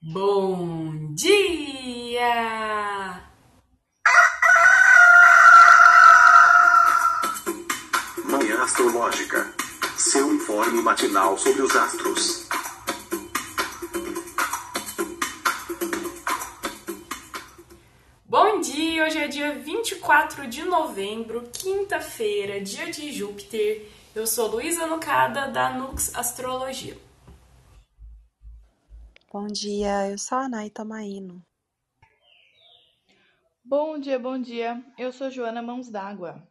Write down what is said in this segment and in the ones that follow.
Bom dia! Manhã Astrológica. Seu informe matinal sobre os astros. Bom dia! Hoje é dia 24 de novembro, quinta-feira, dia de Júpiter. Eu sou Luísa Nucada, da Nux Astrologia. Bom dia, eu sou a Nay Tomaino. Bom dia, bom dia. Eu sou Joana Mãos d'Água.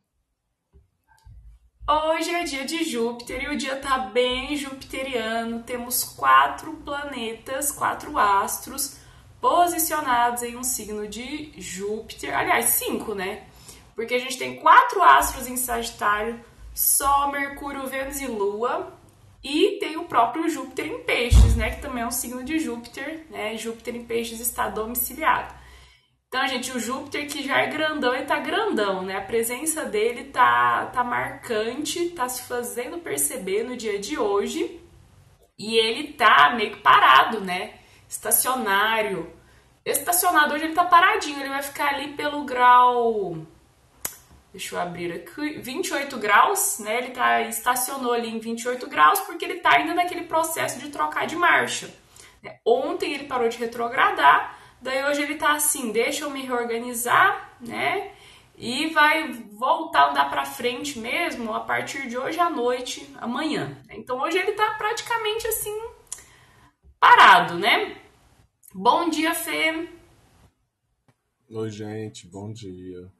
Hoje é dia de Júpiter e o dia tá bem jupiteriano. Temos quatro planetas, quatro astros posicionados em um signo de Júpiter. Aliás, cinco, né? Porque a gente tem quatro astros em Sagitário: Sol, Mercúrio, Vênus e Lua. E tem o próprio Júpiter em Peixes, né? Que também é um signo de Júpiter, né? Júpiter em Peixes está domiciliado. Então, gente, o Júpiter que já é grandão, ele tá grandão, né? A presença dele tá, tá marcante, tá se fazendo perceber no dia de hoje. E ele tá meio que parado, né? Estacionário. Estacionado hoje ele tá paradinho, ele vai ficar ali pelo grau. Deixa eu abrir aqui. 28 graus, né? Ele tá, estacionou ali em 28 graus porque ele tá ainda naquele processo de trocar de marcha. né? Ontem ele parou de retrogradar Daí hoje ele tá assim, deixa eu me reorganizar, né? E vai voltar a andar para frente mesmo a partir de hoje à noite, amanhã. Então hoje ele tá praticamente assim parado, né? Bom dia, Fê. Oi, gente, bom dia.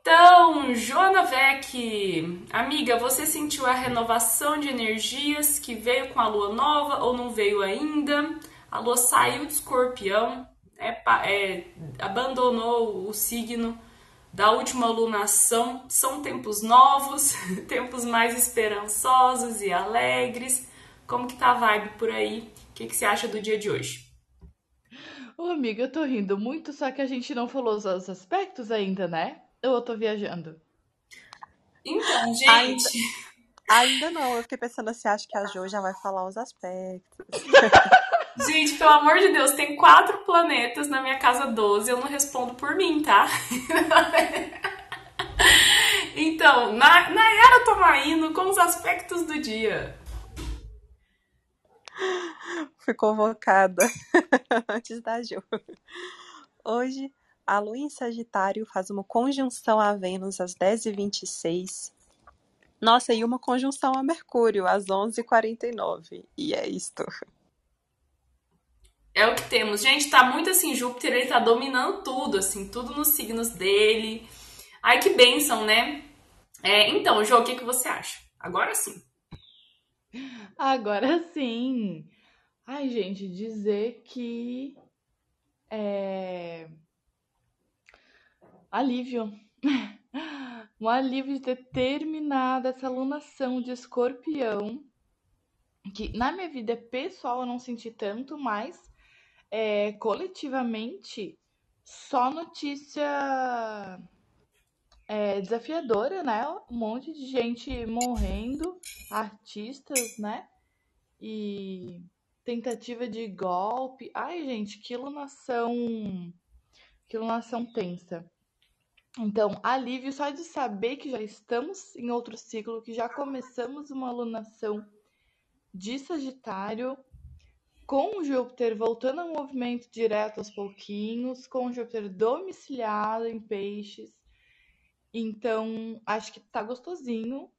Então, Joana Vec, amiga, você sentiu a renovação de energias que veio com a lua nova ou não veio ainda? A lua saiu de escorpião, é, é, abandonou o signo da última lunação. São tempos novos, tempos mais esperançosos e alegres. Como que tá a vibe por aí? O que, que você acha do dia de hoje? Ô, amiga, eu tô rindo muito, só que a gente não falou os aspectos ainda, né? Ou eu tô viajando? Então, gente, Ainda- Ainda não, eu fiquei pensando se acho que a Jo já vai falar os aspectos. gente, pelo amor de Deus, tem quatro planetas na minha casa 12, eu não respondo por mim, tá? Então, Na- Nayara Tomaino com os aspectos do dia. Fui convocada antes da Jo. Hoje, a Lua em Sagitário faz uma conjunção a Vênus às 10h26. Nossa, e uma conjunção a Mercúrio às 11h49. E é isto. É o que temos. Gente, tá muito assim, Júpiter, ele tá dominando tudo, assim, tudo nos signos dele. Ai, que bênção, né? É, então, Jô, o que, que você acha? Agora sim. Agora sim! Ai, gente, dizer que. É. Alívio. Um alívio de ter terminado essa alunação de escorpião. Que na minha vida pessoal eu não senti tanto, mas é, coletivamente só notícia é, desafiadora, né? Um monte de gente morrendo, artistas, né? E tentativa de golpe. Ai, gente, que iluminação. Que iluminação tensa. Então, alívio só de saber que já estamos em outro ciclo, que já começamos uma alunação de Sagitário, com Júpiter voltando ao movimento direto aos pouquinhos, com Júpiter domiciliado em peixes. Então, acho que tá gostosinho.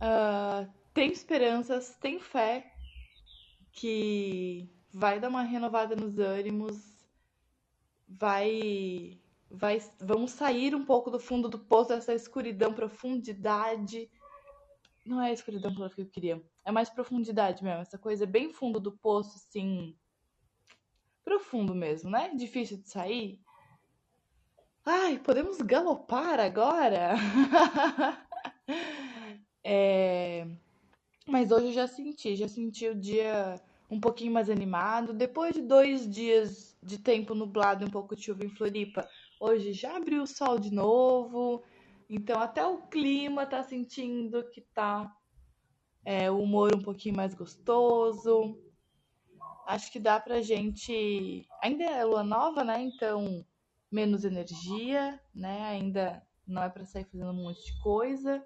Ah, tem esperanças, tem fé que vai dar uma renovada nos ânimos, vai, vai, vamos sair um pouco do fundo do poço dessa escuridão, profundidade. Não é a escuridão que eu queria, é mais profundidade mesmo, essa coisa bem fundo do poço, assim, profundo mesmo, né? Difícil de sair. Ai, podemos galopar agora? É, Mas hoje eu já senti, já senti o dia um pouquinho mais animado. Depois de dois dias de tempo nublado e um pouco de chuva em Floripa, hoje já abriu o sol de novo. Então até o clima tá sentindo que tá é, o humor um pouquinho mais gostoso. acho que dá pra gente. Ainda é lua nova, né? Então, menos energia, né? Ainda não é pra sair fazendo um monte de coisa,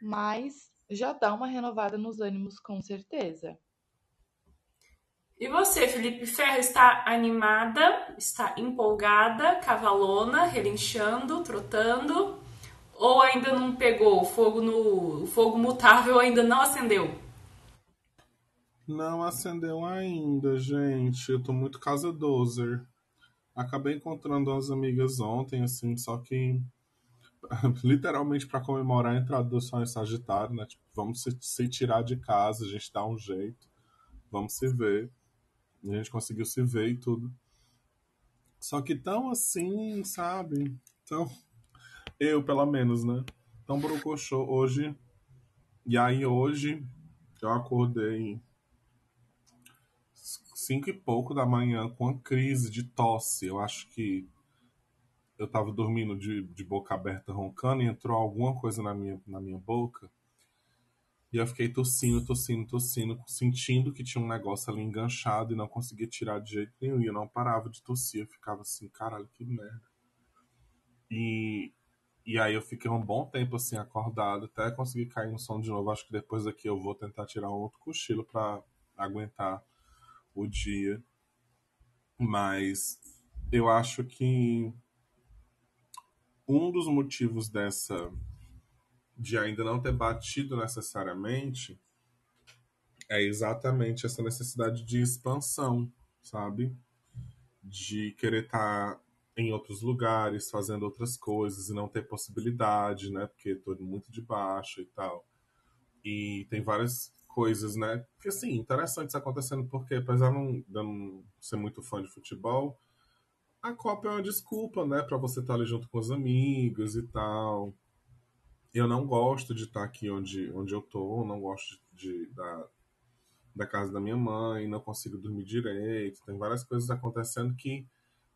mas já dá uma renovada nos ânimos, com certeza. E você, Felipe Ferro, está animada, está empolgada, cavalona, relinchando, trotando? Ou ainda não pegou? O fogo, no, o fogo mutável ainda não acendeu? Não acendeu ainda, gente. Eu tô muito casa dozer. Acabei encontrando umas amigas ontem, assim, só que literalmente para comemorar a entrada do Sol Sagitário, né? Tipo, vamos se, se tirar de casa, a gente dá um jeito, vamos se ver. A gente conseguiu se ver e tudo. Só que tão assim, sabe? Então, eu pelo menos, né? Tão brocochô hoje. E aí hoje eu acordei cinco e pouco da manhã com uma crise de tosse. Eu acho que eu tava dormindo de, de boca aberta roncando e entrou alguma coisa na minha, na minha boca. E eu fiquei tossindo, tossindo, tossindo, sentindo que tinha um negócio ali enganchado e não conseguia tirar de jeito nenhum. E eu não parava de tossir, eu ficava assim, caralho, que merda. E, e aí eu fiquei um bom tempo assim acordado, até conseguir cair no som de novo. Acho que depois daqui eu vou tentar tirar outro cochilo para aguentar o dia. Mas eu acho que um dos motivos dessa de ainda não ter batido necessariamente é exatamente essa necessidade de expansão, sabe? De querer estar em outros lugares, fazendo outras coisas e não ter possibilidade, né? Porque tô muito de baixo e tal. E tem várias coisas, né? Que assim, interessantes acontecendo, porque apesar de não, ser muito fã de futebol, a Copa é uma desculpa, né? Pra você estar ali junto com os amigos e tal eu não gosto de estar aqui onde, onde eu tô, não gosto de, da, da casa da minha mãe, não consigo dormir direito, tem várias coisas acontecendo que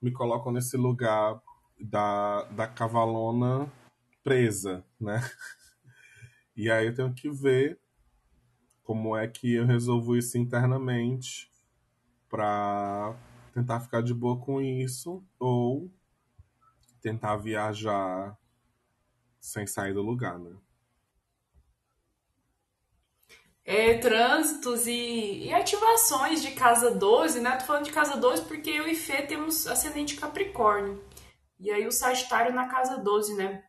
me colocam nesse lugar da, da cavalona presa, né? E aí eu tenho que ver como é que eu resolvo isso internamente para tentar ficar de boa com isso ou tentar viajar sem sair do lugar, né? É, trânsitos e, e, ativações de casa 12, né? Tô falando de casa 12 porque eu e Fê temos ascendente Capricórnio. E aí o Sagitário na casa 12, né?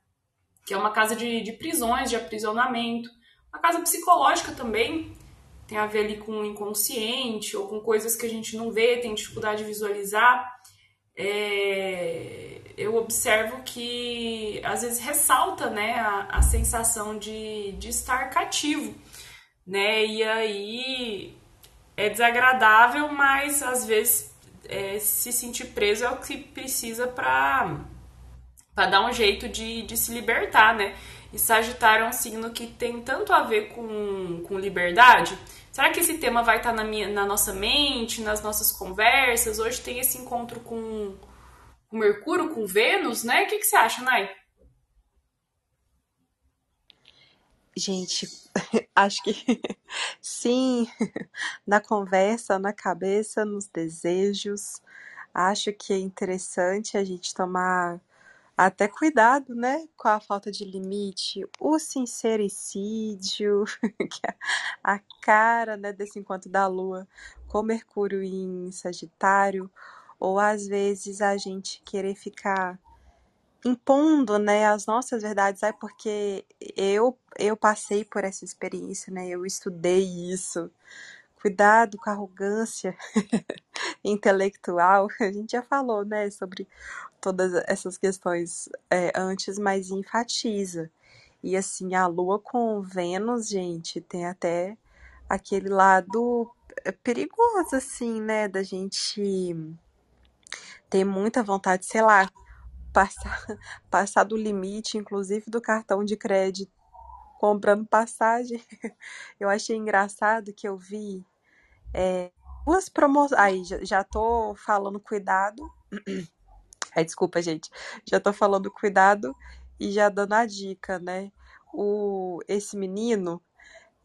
Que é uma casa de, de prisões, de aprisionamento. Uma casa psicológica também. Tem a ver ali com o inconsciente ou com coisas que a gente não vê, tem dificuldade de visualizar. É eu observo que às vezes ressalta né, a, a sensação de, de estar cativo, né? E aí é desagradável, mas às vezes é, se sentir preso é o que precisa para dar um jeito de, de se libertar, né? E Sagitário é um signo que tem tanto a ver com, com liberdade. Será que esse tema vai estar na, minha, na nossa mente, nas nossas conversas? Hoje tem esse encontro com com Mercúrio, com Vênus, né? O que, que você acha, Nai? Gente, acho que sim, na conversa, na cabeça, nos desejos. Acho que é interessante a gente tomar até cuidado, né, com a falta de limite, o sincericídio, que é a cara, né, desse encontro da Lua com Mercúrio em Sagitário, ou às vezes a gente querer ficar impondo, né, as nossas verdades, ai, porque eu eu passei por essa experiência, né? Eu estudei isso. Cuidado com a arrogância intelectual. A gente já falou, né, sobre todas essas questões é, antes, mas enfatiza. E assim, a Lua com Vênus, gente, tem até aquele lado é, perigoso, assim, né, da gente ter muita vontade, sei lá, passar, passar do limite, inclusive do cartão de crédito, comprando passagem. Eu achei engraçado que eu vi é, duas promoções. Aí, já, já tô falando cuidado. Ai, desculpa, gente. Já tô falando cuidado e já dando a dica, né? O, esse menino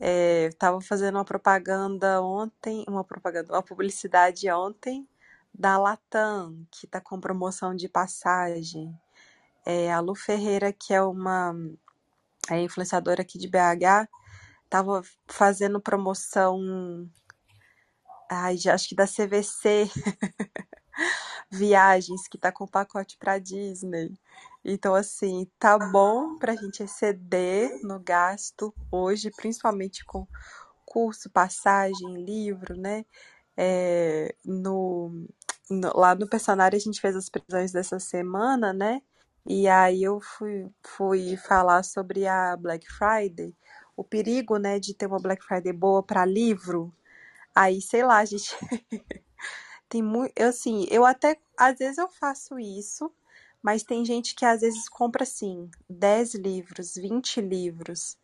É, tava fazendo uma propaganda ontem, uma propaganda, uma publicidade ontem da Latam, que tá com promoção de passagem. É, a Lu Ferreira, que é uma é influenciadora aqui de BH, tava fazendo promoção, ai, acho que da CVC Viagens, que tá com pacote pra Disney. Então, assim, tá bom pra gente exceder no gasto hoje, principalmente com curso, passagem, livro, né? É, no- lá no Personário a gente fez as previsões dessa semana, né? E aí eu fui, fui falar sobre a Black Friday, o perigo, né, de ter uma Black Friday boa para livro. Aí, sei lá, gente tem muito, eu assim, eu até às vezes eu faço isso, mas tem gente que às vezes compra assim 10 livros, 20 livros,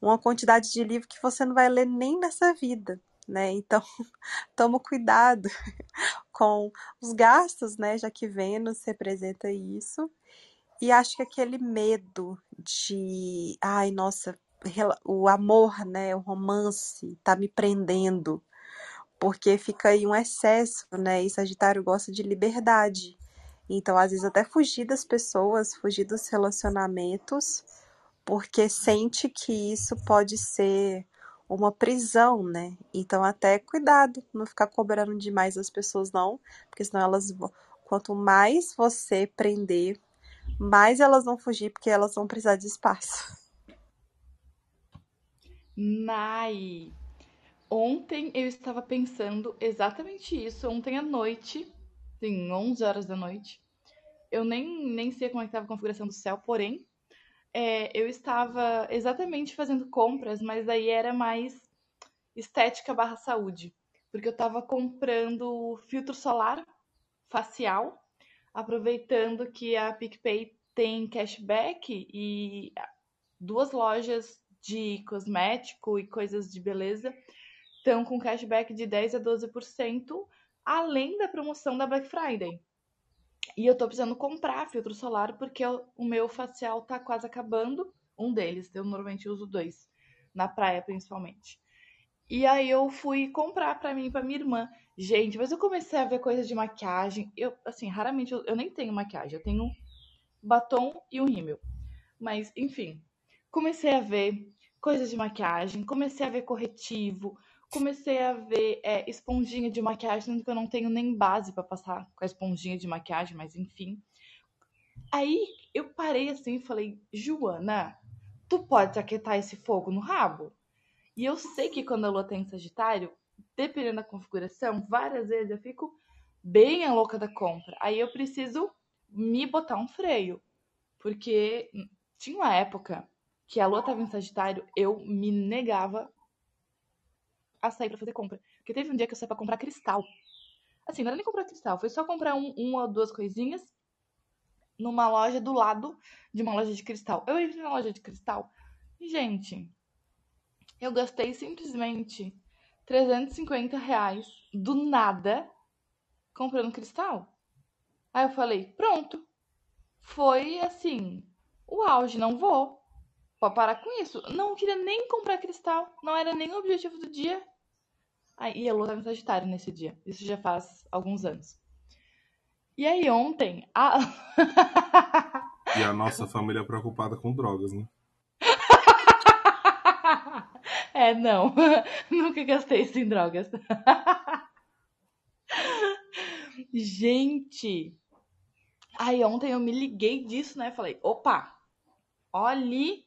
uma quantidade de livro que você não vai ler nem nessa vida, né? Então, toma cuidado com os gastos, né, já que Vênus representa isso. E acho que aquele medo de, ai, nossa, o amor, né, o romance tá me prendendo, porque fica aí um excesso, né? E Sagitário gosta de liberdade. Então, às vezes até fugir das pessoas, fugir dos relacionamentos, porque sente que isso pode ser uma prisão, né? Então, até cuidado, não ficar cobrando demais as pessoas, não, porque senão elas. Quanto mais você prender, mais elas vão fugir, porque elas vão precisar de espaço. Nai. Ontem eu estava pensando exatamente isso. Ontem à noite, sim, 11 horas da noite. Eu nem, nem sei como é estava a configuração do céu, porém, é, eu estava exatamente fazendo compras, mas aí era mais estética barra saúde. Porque eu estava comprando filtro solar facial, aproveitando que a PicPay tem cashback e duas lojas de cosmético e coisas de beleza estão com cashback de 10 a 12%, além da promoção da Black Friday. E eu tô precisando comprar filtro solar porque o o meu facial tá quase acabando. Um deles, eu normalmente uso dois, na praia principalmente. E aí eu fui comprar pra mim e pra minha irmã. Gente, mas eu comecei a ver coisas de maquiagem. Eu, assim, raramente eu, eu nem tenho maquiagem. Eu tenho batom e um rímel. Mas, enfim, comecei a ver coisas de maquiagem, comecei a ver corretivo, comecei a ver é, esponjinha de maquiagem, sendo que eu não tenho nem base pra passar com a esponjinha de maquiagem, mas enfim. Aí eu parei assim e falei, Joana, tu pode aquietar esse fogo no rabo? E eu sei que quando a lua tá em Sagitário, dependendo da configuração, várias vezes eu fico bem a louca da compra. Aí eu preciso me botar um freio. Porque tinha uma época que a lua tava em Sagitário, eu me negava a sair pra fazer compra. Porque teve um dia que eu saí pra comprar cristal. Assim, não era nem comprar cristal, foi só comprar um, uma ou duas coisinhas numa loja do lado de uma loja de cristal. Eu entrei na loja de cristal e, gente, eu gastei simplesmente 350 reais do nada comprando cristal. Aí eu falei, pronto. Foi assim, o auge, não vou. Pode parar com isso. Não queria nem comprar cristal. Não era nem o objetivo do dia. Aí, e a lua tava em Sagitário nesse dia. Isso já faz alguns anos. E aí ontem, a... E a nossa família é preocupada com drogas, né? é, não. Nunca gastei isso em drogas. Gente, aí ontem eu me liguei disso, né? Falei, opa, olhe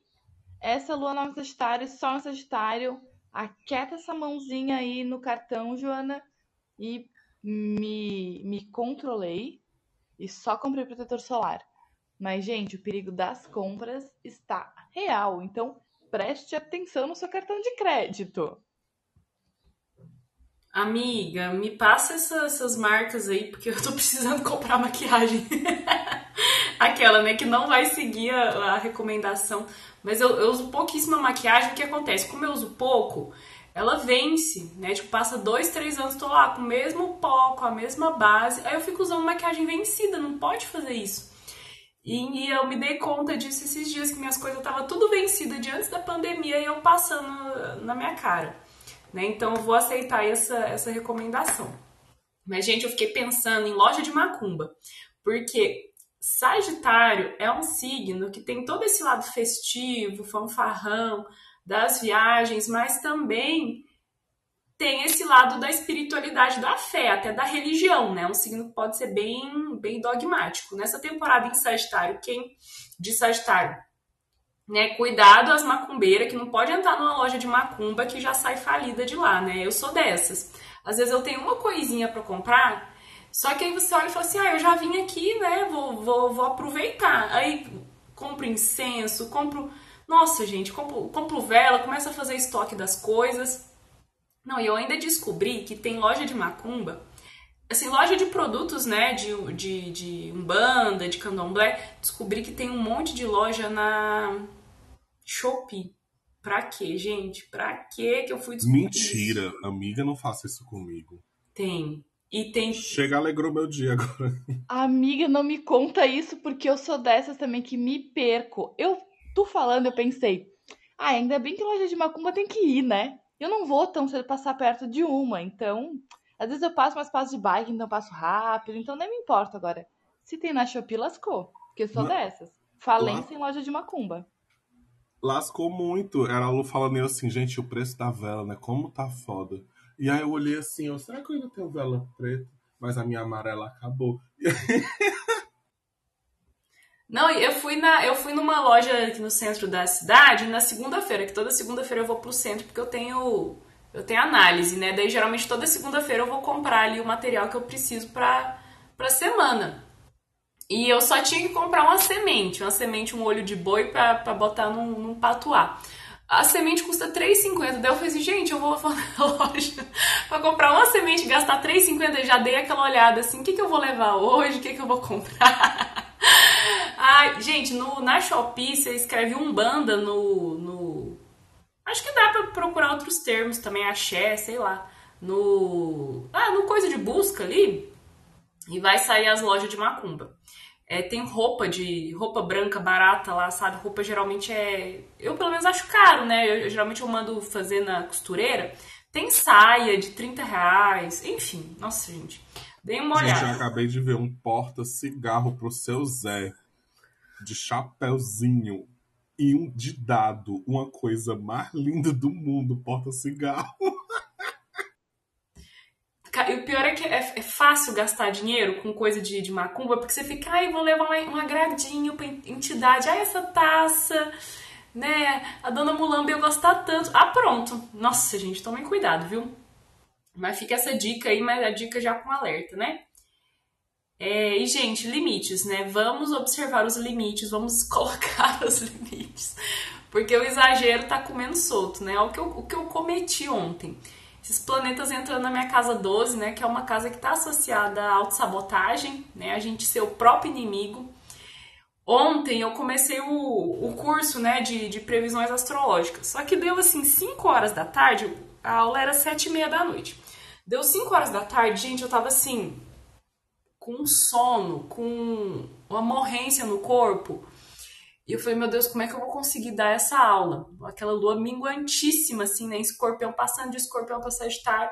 essa lua nova em Sagitário, sol em Sagitário, aquieta essa mãozinha aí no cartão, Joana, e me, me controlei e só comprei protetor solar. Mas, gente, o perigo das compras está real, então preste atenção no seu cartão de crédito. Amiga, me passa essa- essas marcas aí, porque eu tô precisando comprar maquiagem. Aquela, né, que não vai seguir a, a recomendação. Mas eu, eu uso pouquíssima maquiagem. O que acontece? Como eu uso pouco, ela vence, né? Tipo, passa dois, três anos, tô lá com o mesmo pó, com a mesma base. Aí eu fico usando maquiagem vencida, não pode fazer isso. E eu me dei conta disso esses dias que minhas coisas estavam tudo vencida de antes da pandemia e eu passando na minha cara. Né? Então eu vou aceitar essa, essa recomendação. Mas, gente, eu fiquei pensando em loja de macumba, porque Sagitário é um signo que tem todo esse lado festivo, fanfarrão, das viagens, mas também tem esse lado da espiritualidade, da fé, até da religião, né? Um signo que pode ser bem, bem dogmático. Nessa temporada em Sagitário, quem de Sagitário, né? Cuidado as macumbeiras que não pode entrar numa loja de macumba que já sai falida de lá, né? Eu sou dessas. Às vezes eu tenho uma coisinha para comprar, só que aí você olha e fala assim: "Ah, eu já vim aqui, né? Vou, vou, vou aproveitar". Aí compro incenso, compro nossa, gente, compro, compro vela, começa a fazer estoque das coisas. Não, e eu ainda descobri que tem loja de macumba, assim, loja de produtos, né, de, de, de umbanda, de candomblé. Descobri que tem um monte de loja na Shopee. Pra quê, gente? Pra quê que eu fui descobrir Mentira, isso? amiga, não faça isso comigo. Tem. E tem. Chega, alegrou meu dia agora. Amiga, não me conta isso, porque eu sou dessas também que me perco. Eu, tu falando, eu pensei, ah, ainda bem que loja de macumba tem que ir, né? Eu não vou tão cedo passar perto de uma, então. Às vezes eu passo, mas passo de bike, então eu passo rápido, então nem me importa agora. Se tem na Shopee, lascou. Porque eu sou dessas. Falência em loja de macumba. Lascou muito. Era a Lu falando assim, gente, o preço da vela, né? Como tá foda. E aí eu olhei assim, eu, será que eu ainda tenho vela preta? Mas a minha amarela acabou. Não, eu fui na, eu fui numa loja aqui no centro da cidade na segunda-feira, que toda segunda-feira eu vou pro centro porque eu tenho eu tenho análise, né? Daí geralmente toda segunda-feira eu vou comprar ali o material que eu preciso para para semana. E eu só tinha que comprar uma semente, uma semente, um olho de boi para botar num, num patuá. A semente custa R$3,50. Daí eu falei assim, gente, eu vou na loja pra comprar uma semente, gastar R$3,50. Já dei aquela olhada assim, o que, que eu vou levar hoje? O que, que eu vou comprar? Ai, gente, no, na Shopee você escreve Umbanda no, no. Acho que dá pra procurar outros termos também, axé, sei lá. No. Ah, no coisa de busca ali. E vai sair as lojas de macumba. É, tem roupa de roupa branca barata lá, sabe? Roupa geralmente é. Eu pelo menos acho caro, né? Eu, geralmente eu mando fazer na costureira. Tem saia de 30 reais, enfim. Nossa, gente. Dei uma olhada. Gente, eu acabei de ver um porta-cigarro pro seu Zé de chapéuzinho e um de dado, uma coisa mais linda do mundo, porta-cigarro. E o pior é que é, é, fácil gastar dinheiro com coisa de, de macumba, porque você fica, ai, vou levar um, agradinho pra entidade, ai, essa taça, né? A dona Mulamba eu gostar tanto. Ah, pronto. Nossa, gente, tomem cuidado, viu? Mas fica essa dica aí, mas a dica já com alerta, né? É, e, gente, limites, né? Vamos observar os limites, vamos colocar os limites. Porque o exagero tá comendo solto, né? O que eu, o que eu cometi ontem. Esses planetas entrando na minha casa 12, né? Que é uma casa que está associada à autossabotagem, né? A gente ser o próprio inimigo. Ontem eu comecei o, o curso, né, de, de previsões astrológicas. Só que deu assim 5 horas da tarde, a aula era 7 e meia da noite. Deu 5 horas da tarde, gente, eu tava assim, com sono, com uma morrência no corpo. E eu falei, meu Deus, como é que eu vou conseguir dar essa aula? Aquela lua minguantíssima, assim, né? Escorpião passando de escorpião para Sagitário.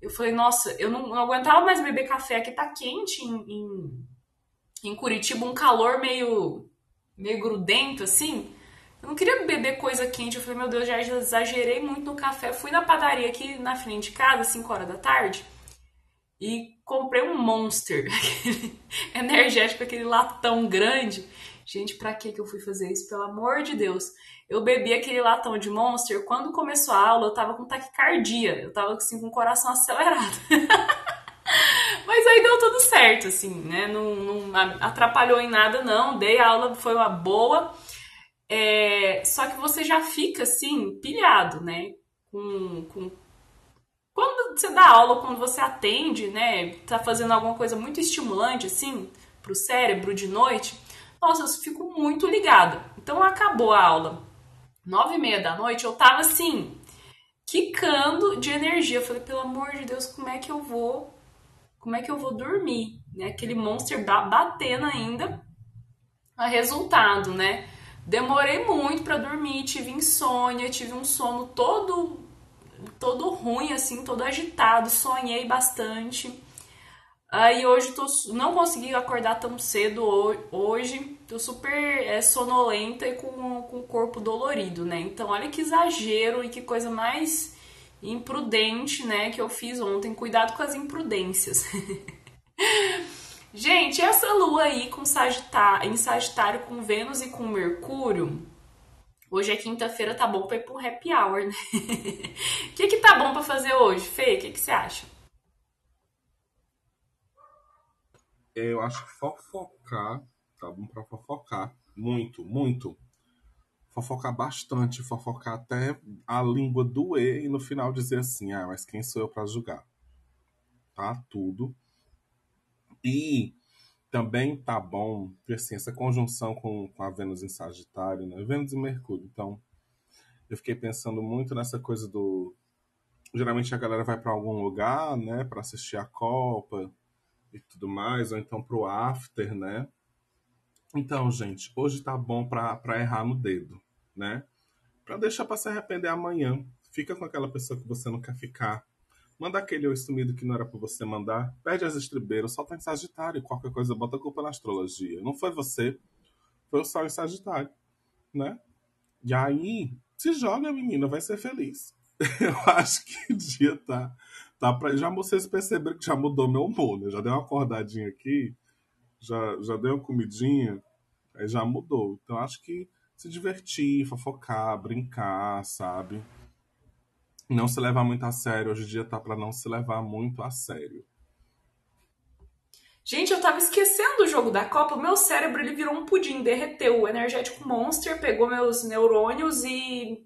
Eu falei, nossa, eu não, não, aguentava mais beber café, aqui tá quente em, em, em, Curitiba, um calor meio, meio grudento, assim. Eu não queria beber coisa quente. Eu falei, meu Deus, já exagerei muito no café. Fui na padaria aqui na frente de casa, 5 horas da tarde e comprei um Monster, aquele energético, aquele latão grande. Gente, pra que eu fui fazer isso? Pelo amor de Deus. Eu bebi aquele latão de Monster, quando começou a aula, eu tava com taquicardia, eu tava assim, com o coração acelerado. Mas aí deu tudo certo, assim, né? Não, não atrapalhou em nada, não. Dei a aula, foi uma boa. É... Só que você já fica, assim, pilhado, né? Com, com quando você dá aula, quando você atende, né, tá fazendo alguma coisa muito estimulante, assim, pro cérebro de noite, nossa, eu fico muito ligada. Então acabou a aula, nove e meia da noite, eu tava assim, quicando de energia. Eu falei, pelo amor de Deus, como é que eu vou, como é que eu vou dormir? Né? Aquele monster batendo ainda. resultado, né? Demorei muito para dormir, tive insônia, tive um sono todo todo ruim assim, todo agitado, sonhei bastante. Aí hoje tô, não consegui acordar tão cedo hoje, tô super é, sonolenta e com, com o corpo dolorido, né? Então olha que exagero e que coisa mais imprudente, né, que eu fiz ontem. Cuidado com as imprudências. Gente, essa lua aí com Sagitário, em Sagitário com Vênus e com Mercúrio. Hoje é quinta-feira, tá bom pra ir pro happy hour, né? O que que tá bom pra fazer hoje, Fê? O que que você acha? Eu acho que fofocar, tá bom pra fofocar. Muito, muito. Fofocar bastante, fofocar até a língua doer e no final dizer assim, ah, mas quem sou eu pra julgar? Tá? Tudo. E também tá bom assim, essa conjunção com, com a Vênus em Sagitário, né? Vênus e Mercúrio. Então, eu fiquei pensando muito nessa coisa do. Geralmente a galera vai para algum lugar, né, para assistir a Copa e tudo mais, ou então pro after, né? Então, gente, hoje tá bom para errar no dedo, né? Para deixar para se arrepender amanhã. Fica com aquela pessoa que você não quer ficar Manda aquele oi sumido que não era pra você mandar. Perde as estribeiras, solta em Sagitário. Qualquer coisa, bota a culpa na astrologia. Não foi você, foi o Sol em Sagitário, né? E aí, se joga, menina, vai ser feliz. Eu acho que o dia tá, tá pra... Já vocês perceberam que já mudou meu humor, né? Já deu uma acordadinha aqui, já, já deu uma comidinha, aí já mudou. Então acho que se divertir, fofocar, brincar, sabe? não se levar muito a sério. Hoje em dia tá para não se levar muito a sério. Gente, eu tava esquecendo o jogo da Copa. O meu cérebro ele virou um pudim, derreteu. O energético Monster pegou meus neurônios e.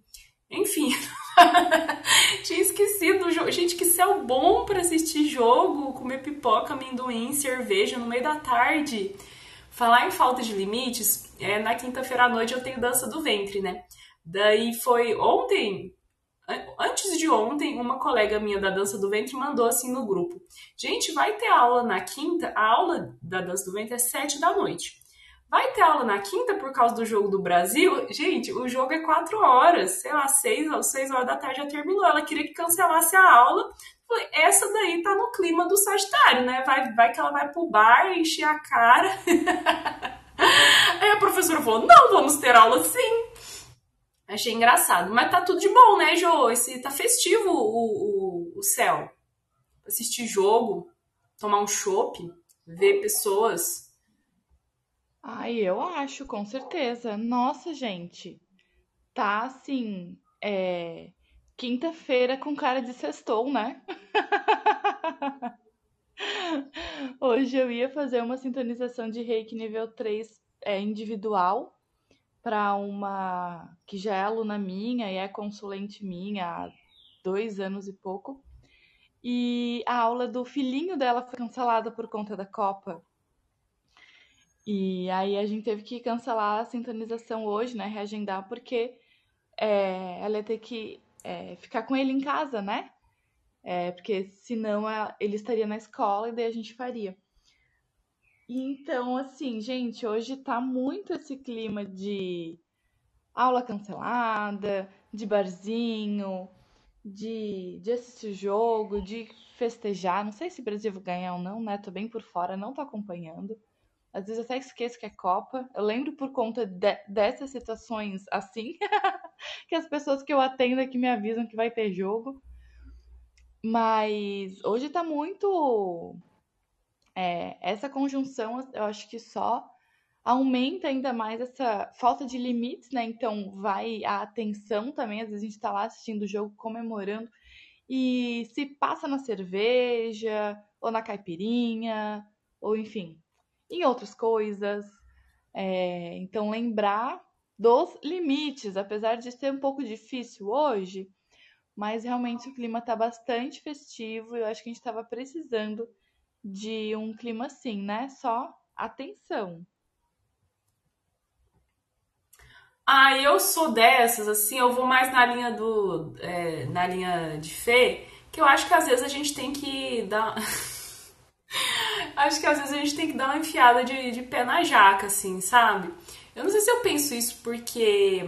Enfim. Tinha esquecido o jogo. Gente, que céu bom para assistir jogo, comer pipoca, amendoim, cerveja no meio da tarde. Falar em falta de limites, é, na quinta-feira à noite eu tenho dança do ventre, né? Daí foi ontem, Antes de ontem, uma colega minha da dança do ventre mandou assim no grupo: Gente, vai ter aula na quinta. A aula da dança do ventre é sete da noite. Vai ter aula na quinta por causa do jogo do Brasil? Gente, o jogo é quatro horas, sei lá, seis ou seis horas da tarde já terminou. Ela queria que cancelasse a aula. Falei, essa daí tá no clima do Sagitário, né? Vai, vai que ela vai pro bar, encher a cara. Aí a professora falou: Não, vamos ter aula sim. Achei engraçado. Mas tá tudo de bom, né, Jo? Esse, tá festivo o, o, o céu. Assistir jogo, tomar um chopp, ver pessoas. Ai, eu acho, com certeza. Nossa, gente. Tá assim. É... Quinta-feira com cara de sextou, né? Hoje eu ia fazer uma sintonização de reiki nível 3 é, individual para uma que já é aluna minha e é consulente minha há dois anos e pouco. E a aula do filhinho dela foi cancelada por conta da Copa. E aí a gente teve que cancelar a sintonização hoje, né? Reagendar, porque é, ela ia ter que é, ficar com ele em casa, né? É, porque senão ele estaria na escola e daí a gente faria. Então, assim, gente, hoje tá muito esse clima de aula cancelada, de barzinho, de, de assistir jogo, de festejar. Não sei se o Brasil vai ganhar ou não, né? Tô bem por fora, não tô acompanhando. Às vezes até esqueço que é Copa. Eu lembro por conta de, dessas situações assim, que as pessoas que eu atendo aqui me avisam que vai ter jogo. Mas hoje tá muito é, essa conjunção, eu acho que só aumenta ainda mais essa falta de limites, né? Então vai a atenção também, às vezes a gente tá lá assistindo o jogo, comemorando, e se passa na cerveja, ou na caipirinha, ou enfim, em outras coisas. É, então lembrar dos limites, apesar de ser um pouco difícil hoje, mas realmente o clima tá bastante festivo e eu acho que a gente estava precisando de um clima assim, né? Só atenção. Ah, eu sou dessas, assim, eu vou mais na linha do. É, na linha de fé, que eu acho que às vezes a gente tem que dar. acho que às vezes a gente tem que dar uma enfiada de, de pé na jaca, assim, sabe? Eu não sei se eu penso isso porque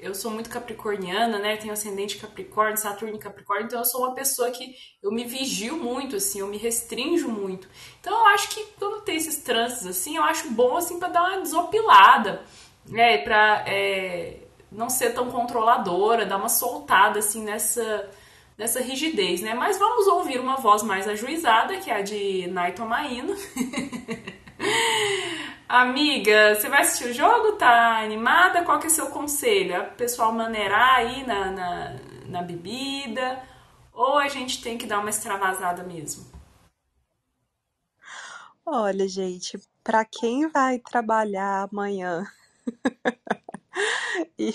eu sou muito capricorniana, né? Tenho ascendente Capricórnio, Saturno em Capricórnio, então eu sou uma pessoa que eu me vigio muito, assim, eu me restringo muito. Então eu acho que quando tem esses trânsitos assim, eu acho bom assim para dar uma desopilada, né? Para é, não ser tão controladora, dar uma soltada assim nessa nessa rigidez, né? Mas vamos ouvir uma voz mais ajuizada, que é a de Naito Maíno. Amiga, você vai assistir o jogo? Tá animada? Qual que é o seu conselho? O pessoal maneirar aí na, na, na bebida? Ou a gente tem que dar uma extravasada mesmo? Olha, gente, para quem vai trabalhar amanhã e,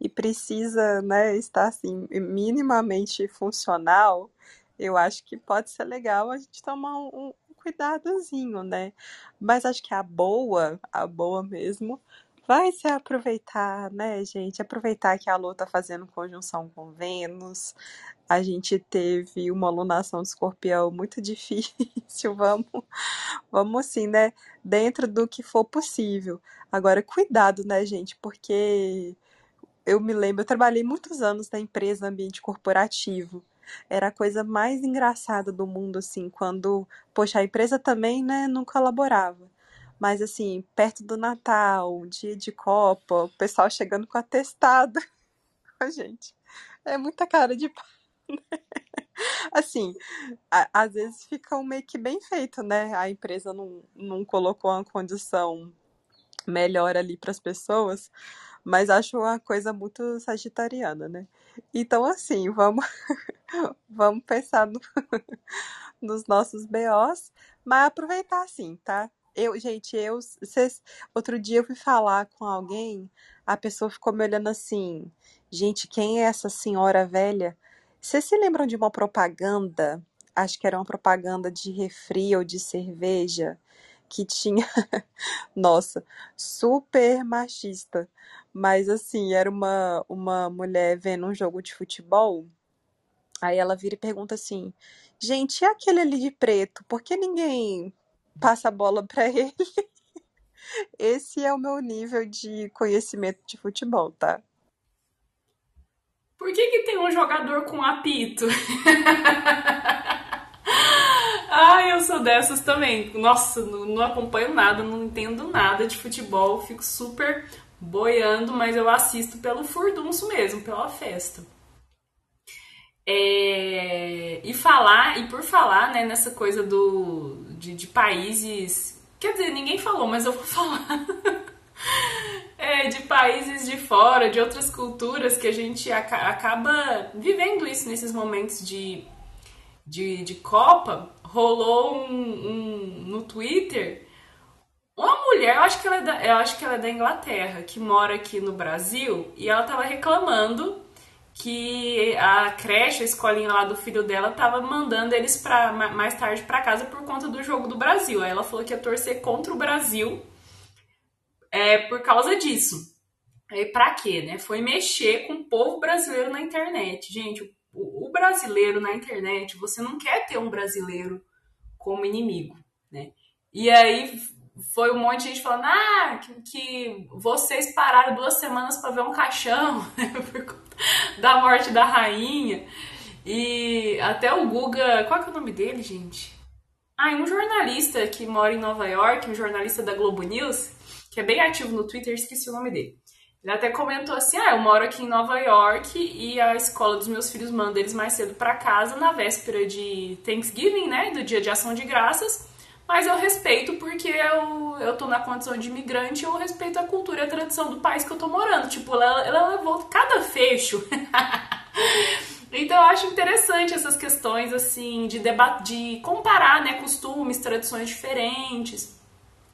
e precisa, né, estar assim minimamente funcional, eu acho que pode ser legal a gente tomar um, cuidadozinho, né? Mas acho que a boa, a boa mesmo, vai ser aproveitar, né, gente? Aproveitar que a Lua tá fazendo conjunção com Vênus. A gente teve uma alunação de escorpião muito difícil. Vamos, vamos sim, né? Dentro do que for possível. Agora, cuidado, né, gente? Porque eu me lembro, eu trabalhei muitos anos na empresa, ambiente corporativo. Era a coisa mais engraçada do mundo, assim, quando, poxa, a empresa também, né, não colaborava. Mas, assim, perto do Natal, dia de Copa, o pessoal chegando com atestado. gente, é muita cara de pau. Né? Assim, a, às vezes fica um meio que bem feito, né? A empresa não, não colocou uma condição melhor ali para as pessoas, mas acho uma coisa muito sagitariana, né? Então, assim, vamos, vamos pensar no, nos nossos BOs, mas aproveitar sim, tá? Eu, gente, eu, cês, outro dia eu fui falar com alguém, a pessoa ficou me olhando assim, gente, quem é essa senhora velha? Vocês se lembram de uma propaganda? Acho que era uma propaganda de refri ou de cerveja, que tinha, nossa, super machista. Mas assim, era uma, uma mulher vendo um jogo de futebol. Aí ela vira e pergunta assim: Gente, e aquele ali de preto? Por que ninguém passa a bola para ele? Esse é o meu nível de conhecimento de futebol, tá? Por que, que tem um jogador com apito? Ai, eu sou dessas também. Nossa, não, não acompanho nada, não entendo nada de futebol, fico super boiando, mas eu assisto pelo furdunço mesmo, pela festa. É, e falar, e por falar, né, nessa coisa do, de, de países. Quer dizer, ninguém falou, mas eu vou falar. é, de países de fora, de outras culturas, que a gente acaba vivendo isso nesses momentos de, de, de Copa. Rolou um, um no Twitter uma mulher, eu acho, que ela é da, eu acho que ela é da Inglaterra, que mora aqui no Brasil, e ela tava reclamando que a creche, a escolinha lá do filho dela, tava mandando eles pra, mais tarde para casa por conta do jogo do Brasil. Aí ela falou que ia torcer contra o Brasil é, por causa disso. Aí pra quê, né? Foi mexer com o povo brasileiro na internet. Gente, o, o brasileiro na internet, você não quer ter um brasileiro como inimigo, né? E aí foi um monte de gente falando ah, que, que vocês pararam duas semanas para ver um caixão por conta da morte da rainha. E até o Guga. Qual que é o nome dele, gente? Ah, um jornalista que mora em Nova York, um jornalista da Globo News, que é bem ativo no Twitter, esqueci o nome dele. Ele até comentou assim: ah, eu moro aqui em Nova York e a escola dos meus filhos manda eles mais cedo para casa na véspera de Thanksgiving, né? Do dia de ação de graças. Mas eu respeito porque eu, eu tô na condição de imigrante, eu respeito a cultura e a tradição do país que eu tô morando. Tipo, ela, ela levou cada fecho. então eu acho interessante essas questões, assim, de debate, de comparar, né, costumes, tradições diferentes.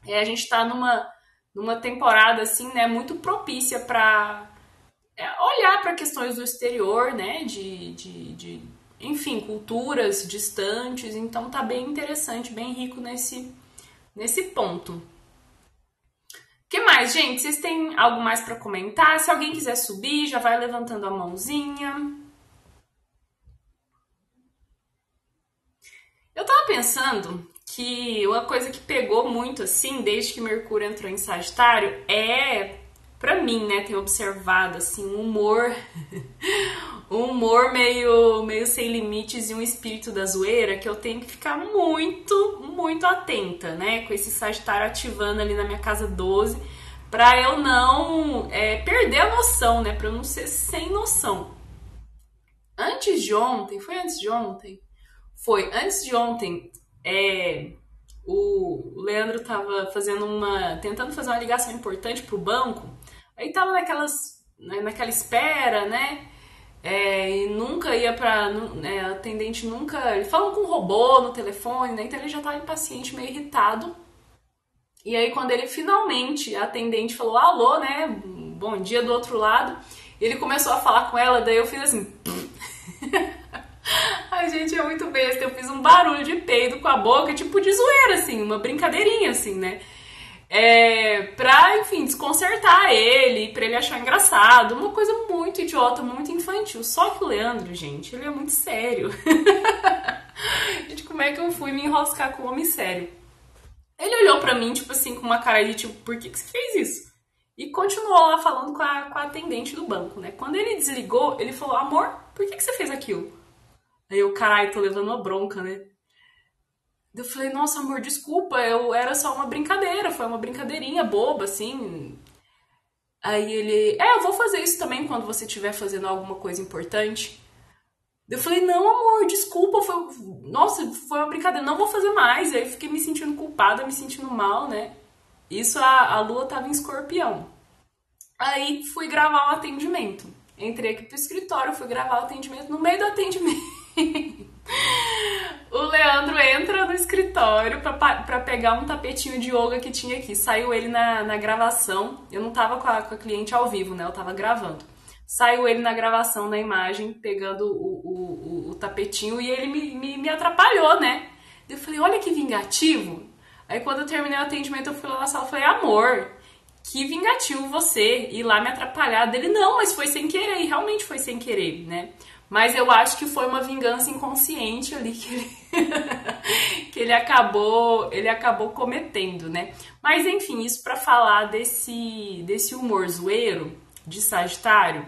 E a gente tá numa, numa temporada, assim, né, muito propícia para é, olhar para questões do exterior, né, de, de, de enfim, culturas distantes, então tá bem interessante, bem rico nesse, nesse ponto. que mais, gente? Vocês têm algo mais para comentar? Se alguém quiser subir, já vai levantando a mãozinha. Eu tava pensando que uma coisa que pegou muito assim, desde que Mercúrio entrou em Sagitário, é para mim, né, ter observado assim um humor um humor meio meio sem limites e um espírito da zoeira que eu tenho que ficar muito, muito atenta, né, com esse Sagitário ativando ali na minha casa 12, para eu não é, perder a noção, né, para eu não ser sem noção. Antes de ontem, foi antes de ontem? Foi antes de ontem, é, o Leandro tava fazendo uma. tentando fazer uma ligação importante pro banco. Aí tava naquelas. Né, naquela espera, né? É, e nunca ia pra. Né, atendente nunca. Ele falando com um robô no telefone, né? Então ele já tava impaciente, meio irritado. E aí, quando ele finalmente, a atendente falou alô, né? Bom dia do outro lado, ele começou a falar com ela, daí eu fiz assim. Ai, gente, é muito besta. Eu fiz um barulho de peido com a boca, tipo de zoeira, assim, uma brincadeirinha, assim, né? É, pra, enfim, desconcertar ele, pra ele achar engraçado. Uma coisa muito idiota, muito infantil. Só que o Leandro, gente, ele é muito sério. gente, como é que eu fui me enroscar com um homem sério? Ele olhou pra mim, tipo assim, com uma cara de tipo, por que, que você fez isso? E continuou lá falando com a, com a atendente do banco, né? Quando ele desligou, ele falou, amor, por que, que você fez aquilo? Aí eu, caralho, tô levando uma bronca, né? Eu falei, nossa, amor, desculpa, eu era só uma brincadeira, foi uma brincadeirinha boba, assim. Aí ele, é, eu vou fazer isso também quando você estiver fazendo alguma coisa importante. Eu falei, não, amor, desculpa, foi. Nossa, foi uma brincadeira, não vou fazer mais. Aí fiquei me sentindo culpada, me sentindo mal, né? Isso a, a lua tava em escorpião. Aí fui gravar o atendimento. Entrei aqui pro escritório, fui gravar o atendimento. No meio do atendimento. o Leandro entra no escritório para pegar um tapetinho de yoga que tinha aqui. Saiu ele na, na gravação. Eu não tava com a, com a cliente ao vivo, né? Eu tava gravando. Saiu ele na gravação, na imagem, pegando o, o, o, o tapetinho e ele me, me, me atrapalhou, né? Eu falei, olha que vingativo. Aí quando eu terminei o atendimento, eu fui lá na sala e falei, amor, que vingativo você ir lá me atrapalhar. Dele, não, mas foi sem querer, e realmente foi sem querer, né? Mas eu acho que foi uma vingança inconsciente ali que ele, que ele acabou ele acabou cometendo, né? Mas enfim, isso para falar desse desse humor zoeiro de Sagitário,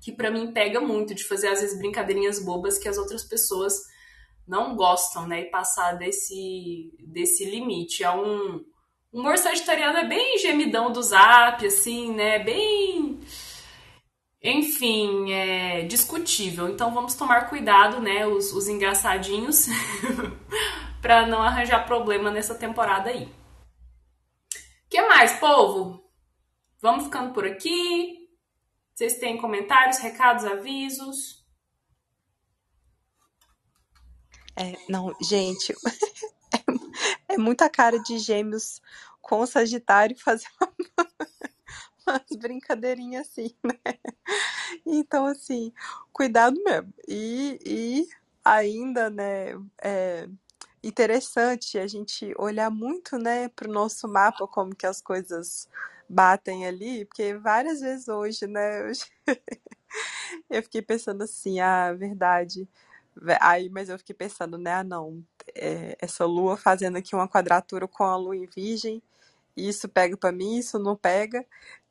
que para mim pega muito de fazer às vezes brincadeirinhas bobas que as outras pessoas não gostam, né? E passar desse desse limite. É um humor sagitariano é bem gemidão do zap, assim, né? Bem enfim, é discutível. Então vamos tomar cuidado, né, os, os engraçadinhos, para não arranjar problema nessa temporada aí. que mais, povo? Vamos ficando por aqui. Vocês têm comentários, recados, avisos? É, não, gente, é, é muita cara de gêmeos com Sagitário fazer umas brincadeirinhas assim, né? Então, assim, cuidado mesmo. E, e ainda, né, é interessante a gente olhar muito, né, para o nosso mapa, como que as coisas batem ali, porque várias vezes hoje, né, eu fiquei pensando assim, ah, verdade. Aí, mas eu fiquei pensando, né, ah, não, é, essa lua fazendo aqui uma quadratura com a lua em virgem, isso pega para mim, isso não pega.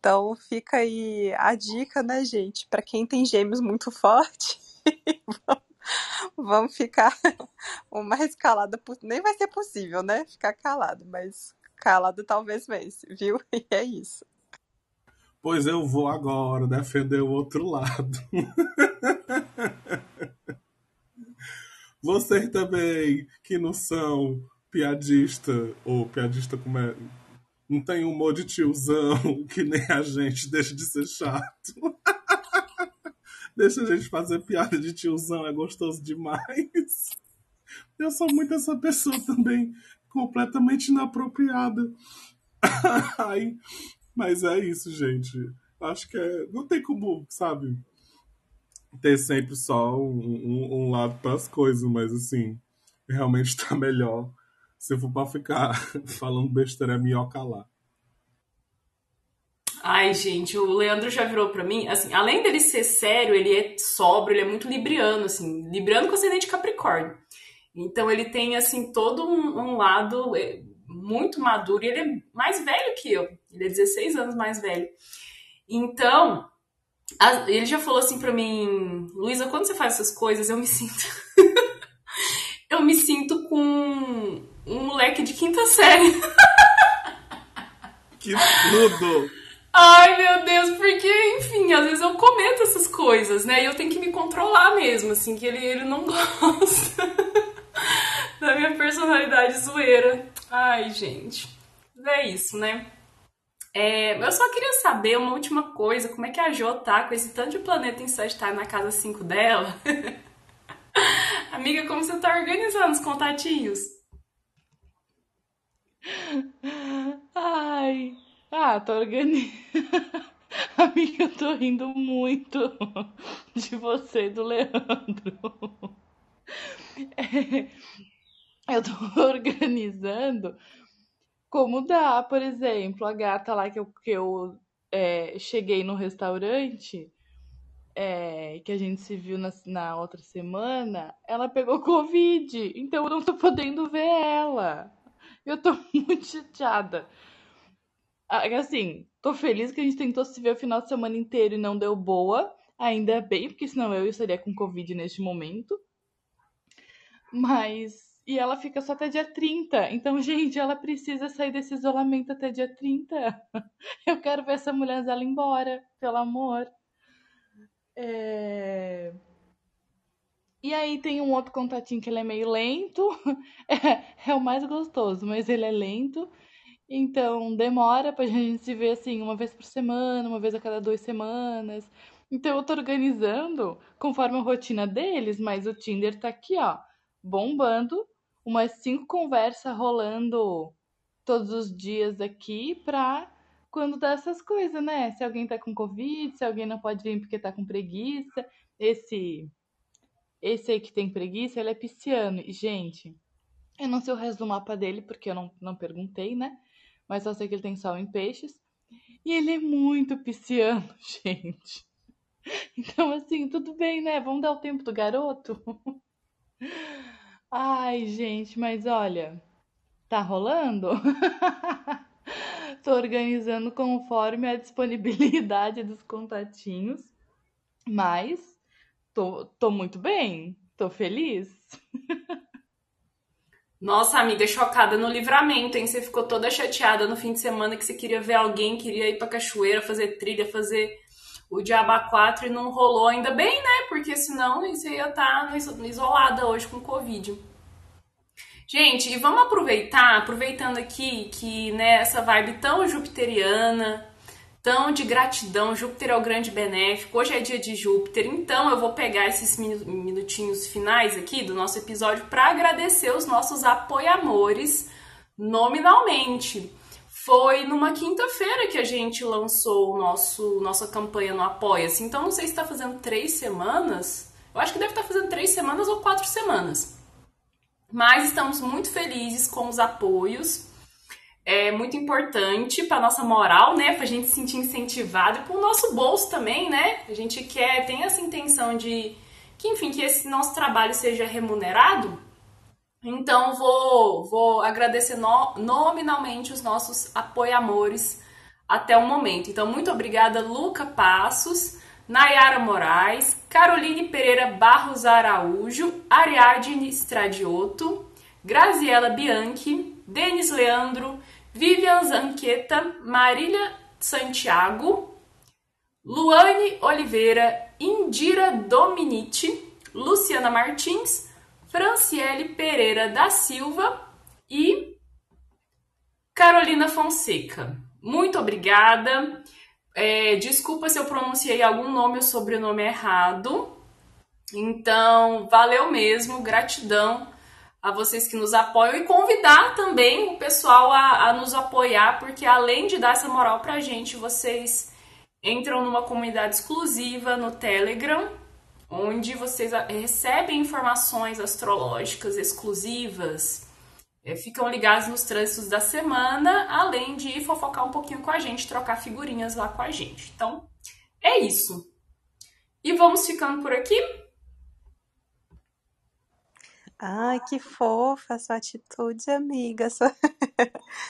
Então fica aí a dica, né, gente? Para quem tem gêmeos muito forte, vamos ficar o mais possível. Nem vai ser possível, né? Ficar calado, mas calado talvez vence, viu? E é isso. Pois eu vou agora defender o outro lado. Vocês também que não são piadista ou piadista como é, não tem humor de tiozão, que nem a gente, deixa de ser chato. deixa a gente fazer piada de tiozão, é gostoso demais. Eu sou muito essa pessoa também, completamente inapropriada. Ai, mas é isso, gente. Acho que é. Não tem como, sabe, ter sempre só um, um, um lado para as coisas, mas assim, realmente está melhor se eu for pra ficar falando besteira, é melhor calar. Ai, gente, o Leandro já virou pra mim, assim, além dele ser sério, ele é sóbrio, ele é muito libriano, assim, libriano com ascendente Capricórnio. Então ele tem assim todo um, um lado é, muito maduro e ele é mais velho que eu. Ele é 16 anos mais velho. Então, a, ele já falou assim para mim, Luísa, quando você faz essas coisas, eu me sinto eu me sinto com um moleque de quinta série. Que tudo! Ai, meu Deus, porque, enfim, às vezes eu cometo essas coisas, né? E eu tenho que me controlar mesmo, assim, que ele, ele não gosta da minha personalidade zoeira. Ai, gente. É isso, né? É, eu só queria saber uma última coisa, como é que a Jo tá com esse tanto de planeta em Sagitário na casa 5 dela? Amiga, como você tá organizando os contatinhos? Ai, ah, tô organizando. Amiga, eu tô rindo muito de você e do Leandro. É, eu tô organizando como dá, por exemplo, a gata lá que eu, que eu é, cheguei no restaurante, é, que a gente se viu na, na outra semana, ela pegou Covid, então eu não tô podendo ver ela. Eu tô muito chateada. Assim, tô feliz que a gente tentou se ver o final de semana inteiro e não deu boa. Ainda bem, porque senão eu estaria com Covid neste momento. Mas. E ela fica só até dia 30. Então, gente, ela precisa sair desse isolamento até dia 30. Eu quero ver essa mulher dela embora, pelo amor. É... E aí tem um outro contatinho que ele é meio lento. É, é o mais gostoso, mas ele é lento. Então demora pra gente se ver assim uma vez por semana, uma vez a cada duas semanas. Então eu tô organizando conforme a rotina deles, mas o Tinder tá aqui, ó, bombando, umas cinco conversas rolando todos os dias aqui pra quando dá essas coisas, né? Se alguém tá com Covid, se alguém não pode vir porque tá com preguiça. Esse esse aí que tem preguiça, ele é pisciano. E, gente, eu não sei o resto do mapa dele, porque eu não, não perguntei, né? Mas só sei que ele tem sol em peixes. E ele é muito pisciano, gente. Então, assim, tudo bem, né? Vamos dar o tempo do garoto? Ai, gente, mas olha, tá rolando? Tô organizando conforme a disponibilidade dos contatinhos, mas Tô, tô muito bem, tô feliz. Nossa, amiga, chocada no livramento, hein? Você ficou toda chateada no fim de semana que você queria ver alguém, queria ir pra cachoeira, fazer trilha, fazer o Diaba 4 e não rolou. Ainda bem, né? Porque senão você ia estar tá isolada hoje com Covid. Gente, e vamos aproveitar, aproveitando aqui que né, vibe tão jupiteriana, tão de gratidão. Júpiter é o grande benéfico. Hoje é dia de Júpiter, então eu vou pegar esses minutinhos finais aqui do nosso episódio para agradecer os nossos apoiamores nominalmente. Foi numa quinta-feira que a gente lançou o nosso nossa campanha no Apoia-se. Então não sei se está fazendo três semanas. Eu acho que deve estar tá fazendo três semanas ou quatro semanas. Mas estamos muito felizes com os apoios é muito importante para nossa moral, né? Para a gente se sentir incentivado e para o nosso bolso também, né? A gente quer, tem essa intenção de que, enfim, que esse nosso trabalho seja remunerado. Então, vou, vou agradecer no, nominalmente os nossos apoiamores até o momento. Então, muito obrigada, Luca Passos, Nayara Moraes, Caroline Pereira Barros Araújo, Ariadne Stradioto, Graziela Bianchi, Denis Leandro, Vivian Zanqueta, Marília Santiago, Luane Oliveira, Indira Dominici, Luciana Martins, Franciele Pereira da Silva e Carolina Fonseca. Muito obrigada. É, desculpa se eu pronunciei algum nome ou sobrenome errado. Então, valeu mesmo, gratidão a vocês que nos apoiam e convidar também o pessoal a, a nos apoiar, porque além de dar essa moral pra gente, vocês entram numa comunidade exclusiva no Telegram, onde vocês recebem informações astrológicas exclusivas, é, ficam ligados nos trânsitos da semana, além de fofocar um pouquinho com a gente, trocar figurinhas lá com a gente. Então, é isso. E vamos ficando por aqui. Ai, que fofa sua atitude, amiga. Sua,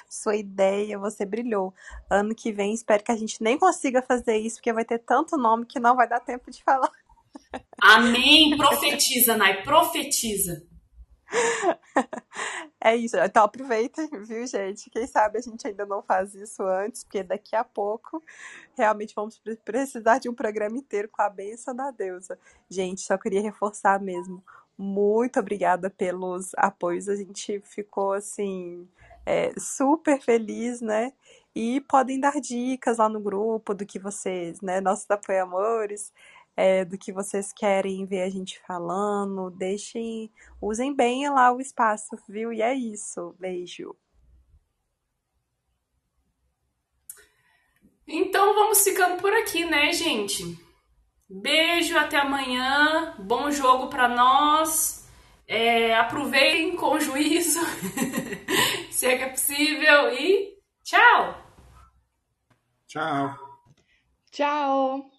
sua ideia, você brilhou. Ano que vem, espero que a gente nem consiga fazer isso, porque vai ter tanto nome que não vai dar tempo de falar. Amém! Profetiza, Nai, profetiza. É isso. Então aproveita, viu, gente? Quem sabe a gente ainda não faz isso antes, porque daqui a pouco realmente vamos precisar de um programa inteiro com a benção da deusa. Gente, só queria reforçar mesmo. Muito obrigada pelos apoios. A gente ficou assim é, super feliz, né? E podem dar dicas lá no grupo do que vocês, né? Nossos apoiamores é, do que vocês querem ver a gente falando. Deixem, usem bem lá o espaço, viu? E é isso. Beijo. Então vamos ficando por aqui, né, gente? Beijo, até amanhã. Bom jogo para nós. É, aproveitem com juízo, se é que é possível. E tchau! Tchau! Tchau!